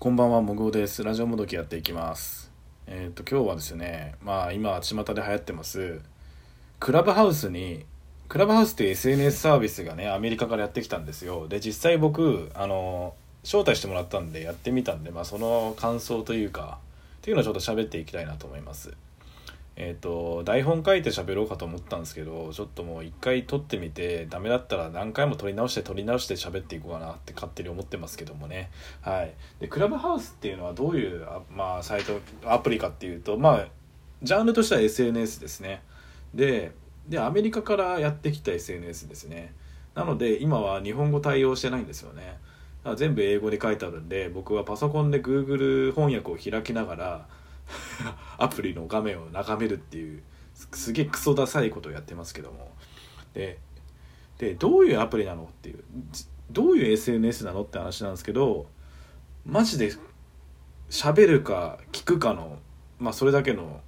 こんばんは、もぐおです。ラジオもどきやっていきます。えっ、と、今日はですね、まあ、今、巷で流行ってます、クラブハウスに、クラブハウスっていう SNS サービスがね、アメリカからやってきたんですよ。で、実際僕、あの、招待してもらったんで、やってみたんで、まあ、その感想というか、っていうのをちょっと喋っていきたいなと思います。えっ、と台本書いて喋ろうかと思ったんですけどちょっともう一回撮ってみてダメだったら何回も撮り直して撮り直して喋っていこうかなって勝手に思ってますけどもね。はい。でクラブハウスっていうのはどういうあまあサイトアプリかっていうとまあジャンルとしては SNS ですね。ででアメリカからやってきた SNS ですね。なので今は日本語対応してないんですよね。だから全部英語で書いてあるんで僕はパソコンで Google 翻訳を開きながら アプリの画面を眺めるっていうすげえクソダサいことをやってますけども。ででどういうアプリなのっていうどういう SNS なのって話なんですけどマジで喋るか聞くかのまあそれだけの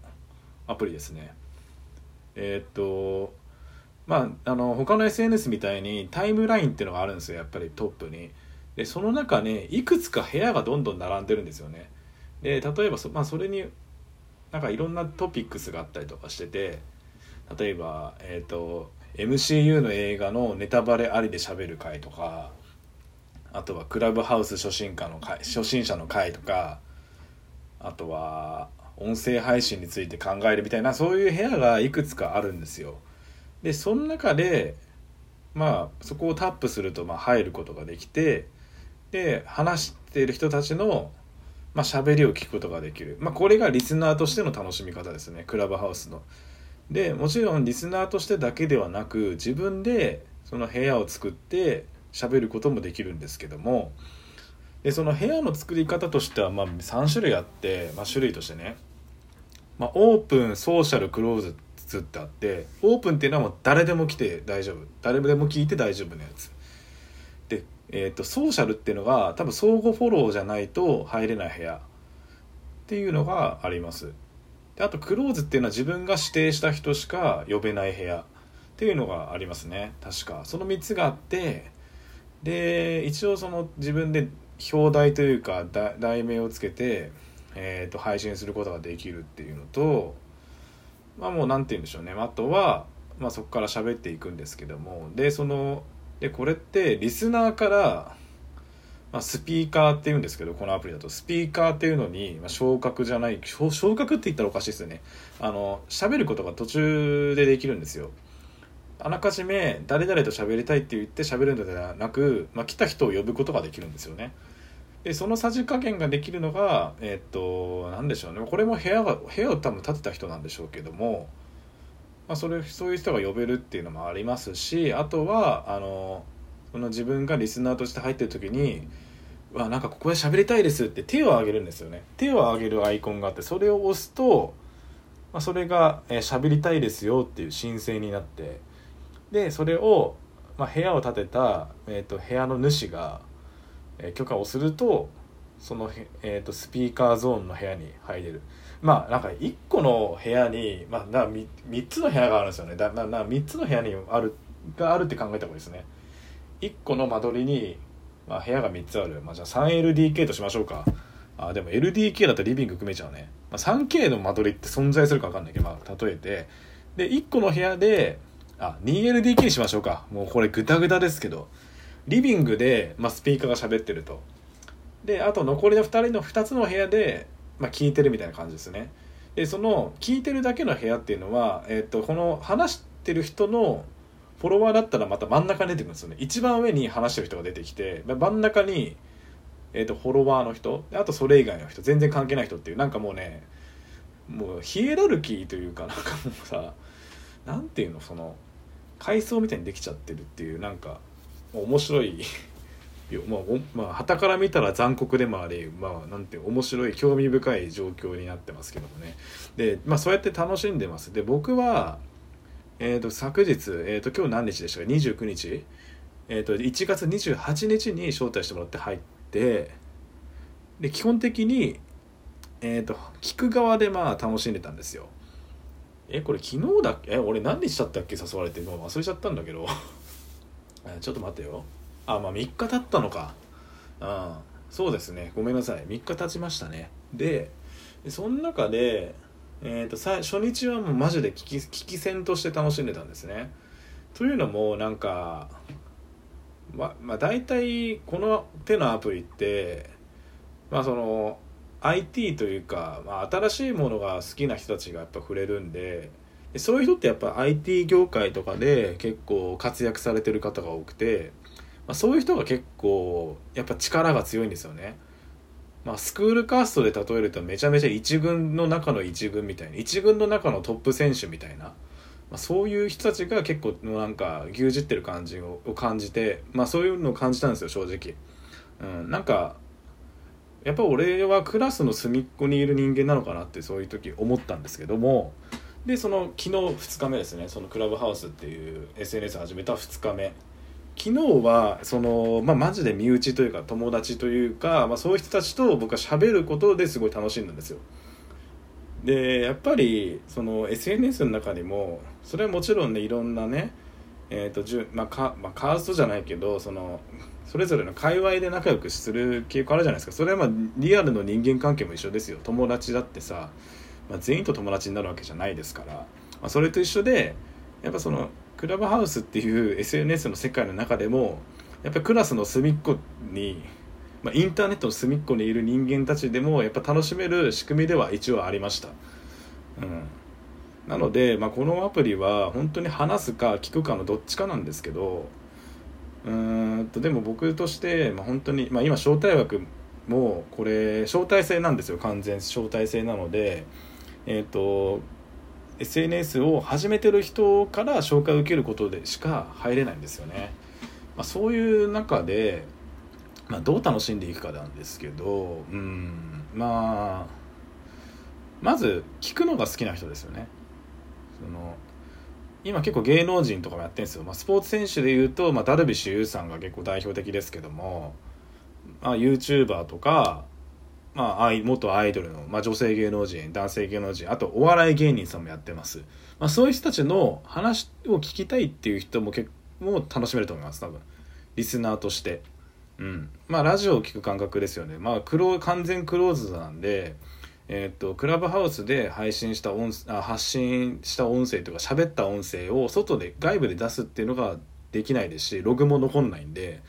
アプリですね。えーっとまああの他の SNS みたいにタイムラインっていうのがあるんですよやっぱりトップに。でその中にいくつか部屋がどんどん並んでるんですよね。で例えばそ,、まあ、それになんかいろんなトピックスがあったりとかしてて例えば、えー、と MCU の映画のネタバレありで喋る回とかあとはクラブハウス初心者の回初心者の回とかあとは音声配信について考えるみたいなそういう部屋がいくつかあるんですよ。でその中でまあそこをタップするとまあ入ることができてで話してる人たちのまあ喋りを聞くことができる、まあ、これがリスナーとしての楽しみ方ですね。クラブハウスの。でもちろんリスナーとしてだけではなく自分でその部屋を作って喋ることもできるんですけども。でその部屋の作り方としてはまあ3種類あって、まあ、種類としてね、まあ、オープンソーシャルクローズってあってオープンっていうのはもう誰でも来て大丈夫。誰でも聞いて大丈夫なやつ。で、えー、とソーシャルっていうのが多分相互フォローじゃないと入れない部屋。っていうのがあります。であとクローズっていうのは自分が指定した人しか呼べない部屋。っていうのがありますね。確か。その3つがあってで一応その自分で表題というか題名をつけて、えー、と配信することができるっていうのとまあもう何て言うんでしょうね。あとは、まあ、そこから喋っていくんですけども。でそのでこれってリスナーから、まあ、スピーカーっていうんですけどこのアプリだとスピーカーっていうのに、まあ、昇格じゃない昇格って言ったらおかしいですよね。あの喋ることが途中でできるんですよ。あらかじめ誰々と喋りたいって言って喋るのではなく、まあ、来た人を呼ぶことができるんですよね。でそのさじ加減ができるのがえーっと何でしょうね。これも部屋が部屋を多分建てた人なんでしょうけども、まあ、それそういう人が呼べるっていうのもありますしあとはあのその自分がリスナーとして入ってる時に「わなんかここで喋りたいです」って手を挙げるんですよね。手を挙げるアイコンがあってそれを押すと、まあ、それが「えー喋りたいですよ」っていう申請になってでそれを、まあ、部屋を建てた、えー、と部屋の主が、えー許可をするとその、えー、とスピーカーゾーンの部屋に入れる。まあなんか1個の部屋に、まあ、な 3, 3つの部屋があるんですよね。だなな3つの部屋にあるがあるって考えた方がいいですね。1個の間取りに、まあ、部屋が3つある、まあ、じゃあ 3LDK としましょうか。あでも LDK だとリビング組めちゃうね、まあ、3K の間取りって存在するか分かんないけど、まあ、例えて。で1個の部屋であ 2LDK にしましょうか。もうこれグダグダですけど。リビングで、まあ、スピーカーが喋ってると。であと残りの2人の2つの部屋で、まあ、聞いてるみたいな感じですね。でその聞いてるだけの部屋っていうのは、えっとこの話してる人のフォロワーだったらまた真ん中に出てくるんですよね。一番上に話してる人が出てきて真ん中に、えっとフォロワーの人あとそれ以外の人全然関係ない人っていうなんかもうねもうヒエラルキーというかなんかもうさなんていうのその階層みたいにできちゃってるっていうなんか面白いまあおまあ旗から見たら残酷でもありまあなんて面白い興味深い状況になってますけどもね。でまあそうやって楽しんでます。で僕はえー、と昨日、えー、と今日何日でしたか？29日、えー、と1月28日に招待してもらって入ってで基本的に、えー、と聞く側でまあ楽しんでたんですよ。えこれ昨日だっけ？え俺何日だったっけ？誘われて。もう忘れちゃったんだけど。ちょっと待ってよ。あまあ3日経ったのか。うんそうですね。ごめんなさい。3日経ちましたね。でその中で、えーと、さ初日はもうマジで危機危機戦として楽しんでたんですね。というのもなんかままあ大体この手のアプリってまあその IT というか、まあ、新しいものが好きな人たちがやっぱ触れるんでそういう人ってやっぱ IT 業界とかで結構活躍されてる方が多くて、まあ、そういう人が結構やっぱ力が強いんですよね。まあ、スクールカーストで例えるとめちゃめちゃ一軍の中の一軍みたいな一軍の中のトップ選手みたいな、まあ、そういう人たちが結構なんか牛耳ってる感じを感じて、まあ、そういうのを感じたんですよ正直。うん、なんかやっぱ俺はクラスの隅っこにいる人間なのかなってそういう時思ったんですけどもでその昨日2日目ですねそのクラブハウスっていう SNS 始めた2日目昨日はその、まあ、マジで身内というか友達というか、まあ、そういう人たちと僕は喋ることですごい楽しんだんですよ。でやっぱりその SNS の中にもそれはもちろんねいろんなねえーとじゅまあかまあ、カーストじゃないけどそのそれぞれの界隈で仲良くする傾向あるじゃないですか。それはまあリアルの人間関係も一緒ですよ。友達だってさ、まあ、全員と友達になるわけじゃないですから、まあ、それと一緒でやっぱそのクラブハウスっていう SNS の世界の中でもやっぱりクラスの隅っこに、まあ、インターネットの隅っこにいる人間たちでもやっぱ楽しめる仕組みでは一応ありました。うん。なので、まあ、このアプリは本当に話すか聞くかのどっちかなんですけどうんとでも僕として、まあ、本当に、まあ、今招待枠もこれ招待制なんですよ。完全招待制なので。えっ、ー、と SNS を始めてる人から紹介を受けることでしか入れないんですよね、まあ、そういう中で、まあ、どう楽しんでいくかなんですけどうんまあまず聞くのが好きな人ですよね。その今結構芸能人とかもやってるんですよ、まあ、スポーツ選手でいうと、まあ、ダルビッシュ有さんが結構代表的ですけども、まあ、YouTuber とか、まあ、元アイドルの、まあ、女性芸能人男性芸能人あとお笑い芸人さんもやってます、まあ、そういう人たちの話を聞きたいっていう人も結構楽しめると思います多分。リスナーとして。うん。まあラジオを聞く感覚ですよね。まあクロ完全クローズなんでえーと、クラブハウスで配信した音あ発信した音声とか喋った音声を外で外部で出すっていうのができないですしログも残んないんで、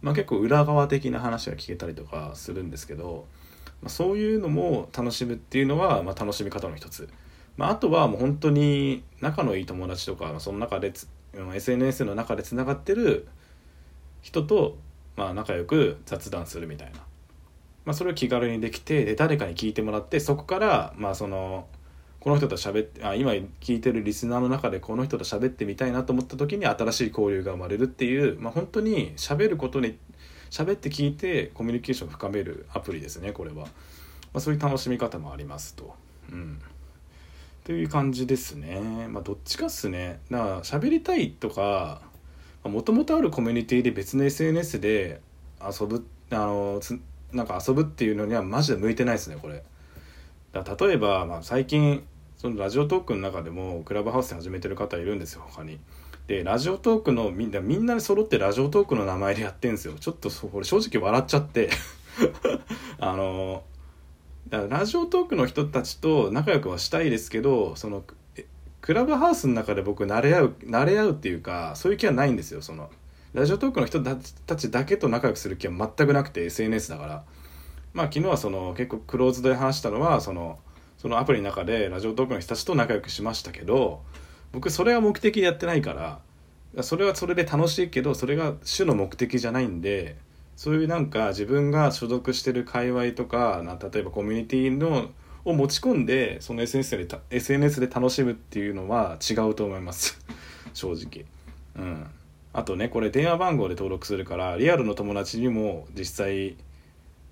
まあ、結構裏側的な話が聞けたりとかするんですけど、まあ、そういうのも楽しむっていうのは、まあ、楽しみ方の一つ、まあ、あとはもう本当に仲のいい友達とかその中で SNS の中でつながってる人と、まあ、仲良く雑談するみたいな。まあ、それを気軽にできてで誰かに聞いてもらってそこからまあそのこの人と喋ってあ今聞いてるリスナーの中でこの人と喋ってみたいなと思った時に新しい交流が生まれるっていう、まあ、本当に喋ることに喋って聞いてコミュニケーションを深めるアプリですねこれは、まあ、そういう楽しみ方もありますと。うんという感じですね。まあ、どっちかっすね。だから喋りたいとか、もともとあるコミュニティで別の SNS で遊ぶ、あのつ、なんか遊ぶっていうのにはマジで向いてないですねこれだ例えば、まあ、最近そのラジオトークの中でもクラブハウスで始めてる方いるんですよ他にでラジオトークのみんなみんなで揃ってラジオトークの名前でやってんですよ。ちょっとこれ正直笑っちゃって。あのラジオトークの人たちと仲良くはしたいですけどそのクラブハウスの中で僕慣れ合う慣れ合うっていうかそういう気はないんですよ。そのラジオトークの人たちだけと仲良くする気は全くなくて SNS だから。まあ昨日はその結構クローズドで話したのはそのそのアプリの中でラジオトークの人たちと仲良くしましたけど僕それは目的でやってないからそれはそれで楽しいけどそれが主の目的じゃないんでそういうなんか自分が所属してる界隈とかな例えばコミュニティのを持ち込んでその SNS で SNS で楽しむっていうのは違うと思います。正直。うん。あとねこれ電話番号で登録するからリアルの友達にも実際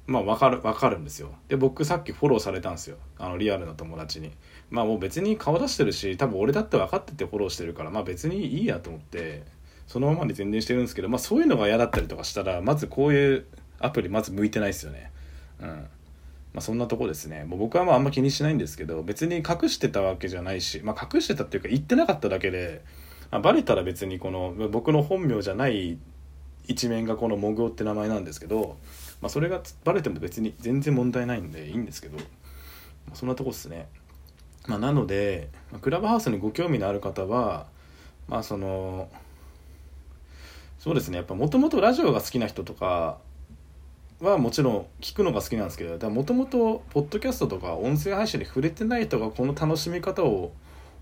まあ分かる分かるんですよ。で僕さっきフォローされたんですよ。あのリアルの友達に。まあもう別に顔出してるし多分俺だって分かっててフォローしてるからまあ別にいいやと思ってそのままに全然してるんですけどまあそういうのが嫌だったりとかしたらまずこういうアプリまず向いてないですよね。うん。まあそんなとこですね。もう僕はまああんま気にしないんですけど別に隠してたわけじゃないしまあ隠してたっていうか言ってなかっただけでまあ、バレたら別にこの僕の本名じゃない一面がこのモグオって名前なんですけどまあ、それがバレても別に全然問題ないんでいいんですけど、そんなとこっすね。まあ、なのでクラブハウスにご興味のある方はまあそのそうですねやっぱもともとラジオが好きな人とかはもちろん聞くのが好きなんですけどもともとポッドキャストとか音声配信に触れてない人がこの楽しみ方を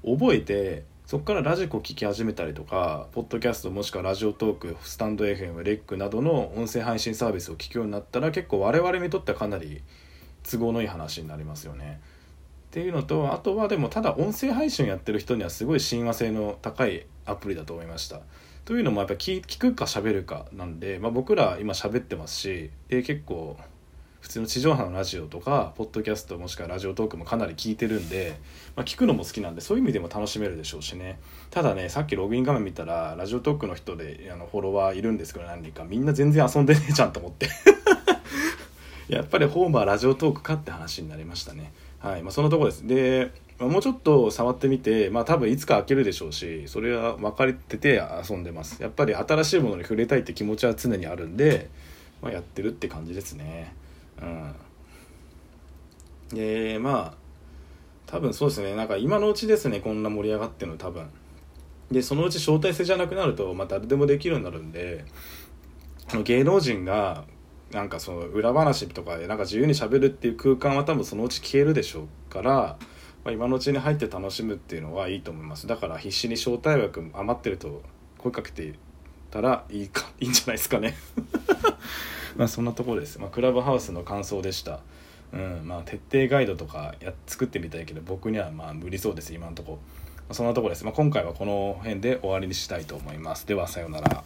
覚えてそこからラジコ聴き始めたりとかポッドキャストもしくはラジオトークスタンド FM レックなどの音声配信サービスを聞くようになったら結構我々にとってはかなり都合のいい話になりますよね。っていうのとあとはでもただ音声配信やってる人にはすごい親和性の高いアプリだと思いました。というのもやっぱ聞聞くか喋るかなんで、まあ、僕ら今喋ってますしで結構普通の地上波のラジオとかポッドキャストもしくはラジオトークもかなり聞いてるんで、まあ、聞くのも好きなんでそういう意味でも楽しめるでしょうしね。ただねさっきログイン画面見たらラジオトークの人であのフォロワーいるんですけど何人かみんな全然遊んでねえじゃんと思って。やっぱりホームはラジオトークかって話になりましたね。はいまあそのとこですでまあ、もうちょっと触ってみて、まあ多分いつか開けるでしょうし、それは分かれてて遊んでます。やっぱり新しいものに触れたいって気持ちは常にあるんで、まあ、やってるって感じですね。うん。で、まあ、多分そうですね、なんか今のうちですね、こんな盛り上がってるの多分。で、そのうち招待制じゃなくなると、まあ誰でもできるようになるんで、芸能人がなんかその裏話とかでなんか自由にしゃべるっていう空間は多分そのうち消えるでしょうから、まあ、今のうちに入って楽しむっていうのはいいと思います。だから必死に招待枠余ってると声かけてたらいいかいいんじゃないですかね。まあそんなところです、まあ、クラブハウスの感想でした。うんまあ徹底ガイドとかや作ってみたいけど僕にはまあ無理そうです。今のところ。そんなところです、まあ、今回はこの辺で終わりにしたいと思います。ではさようなら